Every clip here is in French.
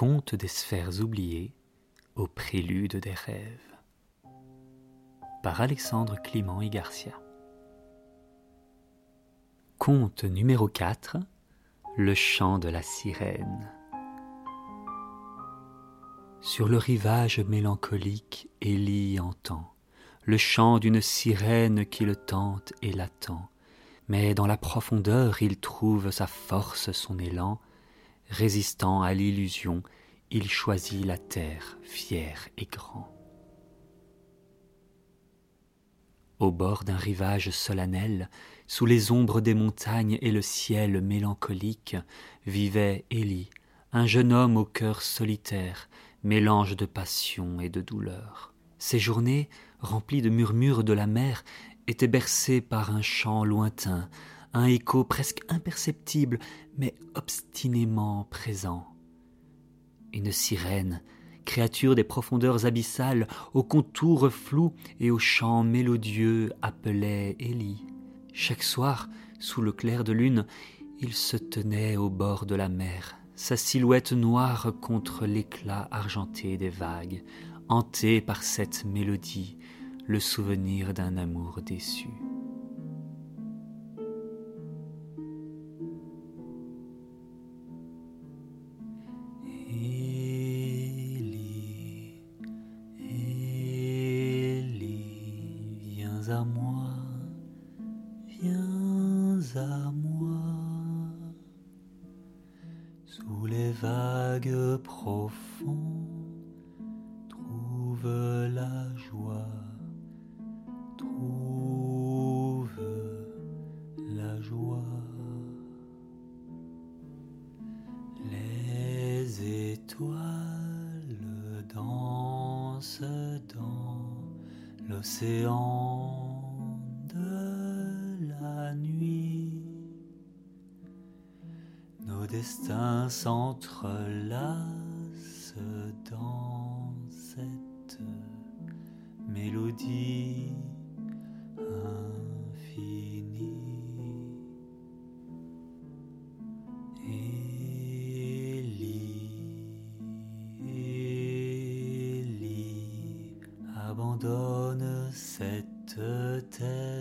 Conte des sphères oubliées au prélude des rêves par Alexandre Clément et Garcia. Conte numéro 4 Le chant de la sirène. Sur le rivage mélancolique, Élie entend le chant d'une sirène qui le tente et l'attend. Mais dans la profondeur, il trouve sa force, son élan, Résistant à l'illusion, il choisit la terre, fier et grand. Au bord d'un rivage solennel, sous les ombres des montagnes et le ciel mélancolique, vivait Élie, un jeune homme au cœur solitaire, mélange de passion et de douleur. Ses journées, remplies de murmures de la mer, étaient bercées par un chant lointain, un écho presque imperceptible, mais obstinément présent. Une sirène, créature des profondeurs abyssales, aux contours flous et aux chants mélodieux, appelait Élie. Chaque soir, sous le clair de lune, il se tenait au bord de la mer, sa silhouette noire contre l'éclat argenté des vagues, hanté par cette mélodie, le souvenir d'un amour déçu. À moi, viens à moi, sous les vagues profondes, trouve la joie, l'océan destin s'entrelace dans cette mélodie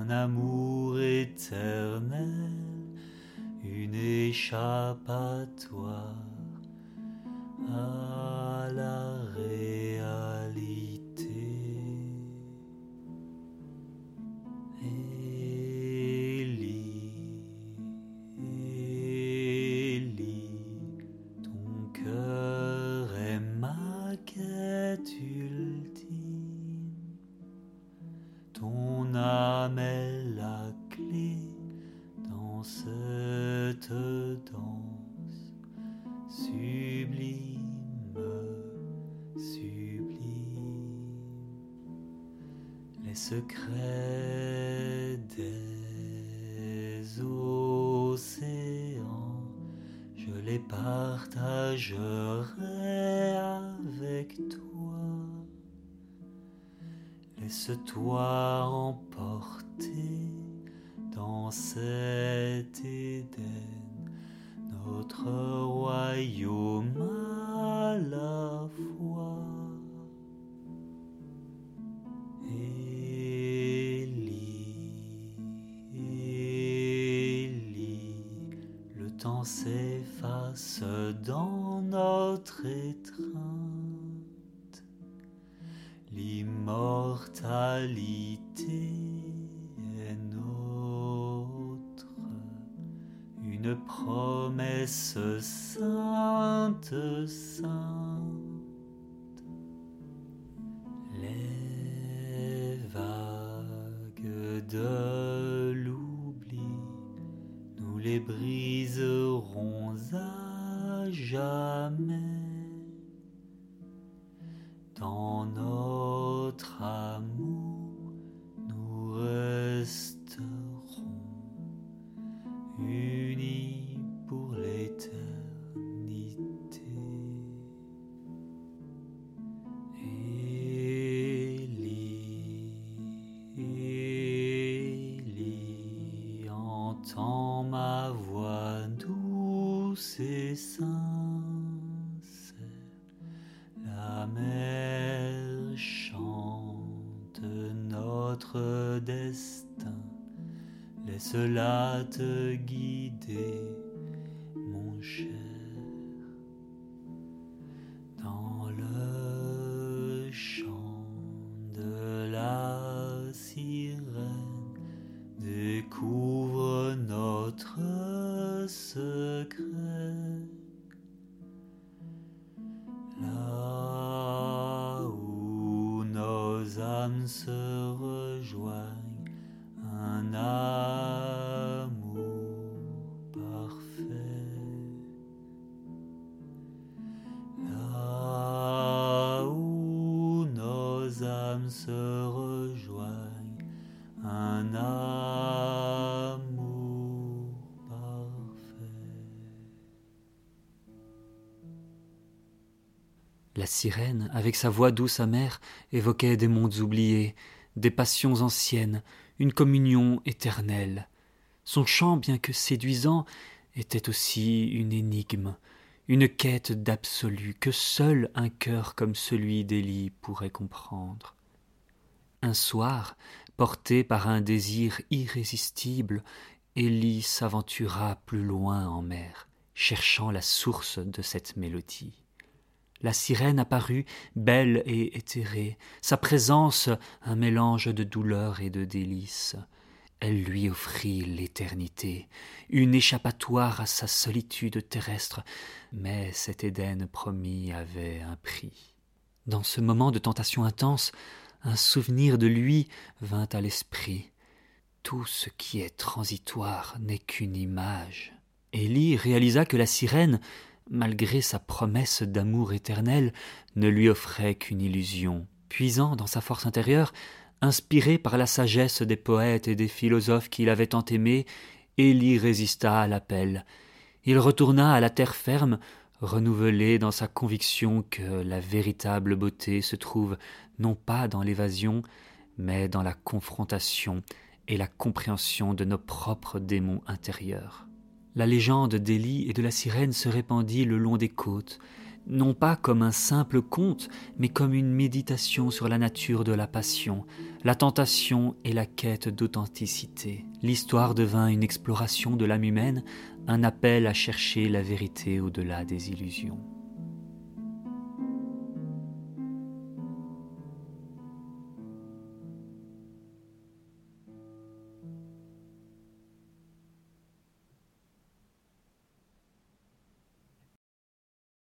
un amour éternel, une échappatoire à la secrets des océans, je les partagerai avec toi. Laisse-toi emporter dans cet Éden, notre royaume à la fois. s'efface dans notre étreinte. L'immortalité une promesse sainte, sainte. Les vagues de les briserons à jamais destin. Laisse-la te guider, mon cher. Se rejoignent, un amour sirène, avec sa voix douce amère, évoquait des mondes oubliés, des passions anciennes, une communion éternelle. Son chant, bien que séduisant, était aussi une énigme, une quête d'absolu que seul un cœur comme celui d'Élie pourrait comprendre. Un soir, porté par un désir irrésistible, Élie s'aventura plus loin en mer, cherchant la source de cette mélodie. La sirène apparut, belle et éthérée, sa présence un mélange de douleur et de délices. Elle lui offrit l'éternité, une échappatoire à sa solitude terrestre, mais cet Éden promis avait un prix. Dans ce moment de tentation intense, un souvenir de lui vint à l'esprit. Tout ce qui est transitoire n'est qu'une image. Élie réalisa que la sirène, malgré sa promesse d'amour éternel, ne lui offrait qu'une illusion. Puisant dans sa force intérieure, inspiré par la sagesse des poètes et des philosophes qu'il avait tant aimés, Élie résista à l'appel. Il retourna à la terre ferme, renouvelé dans sa conviction que la véritable beauté se trouve non pas dans l'évasion, mais dans la confrontation et la compréhension de nos propres démons intérieurs. La légende d'Élie et de la sirène se répandit le long des côtes, non pas comme un simple conte, mais comme une méditation sur la nature de la passion, la tentation et la quête d'authenticité. L'histoire devint une exploration de l'âme humaine, un appel à chercher la vérité au-delà des illusions.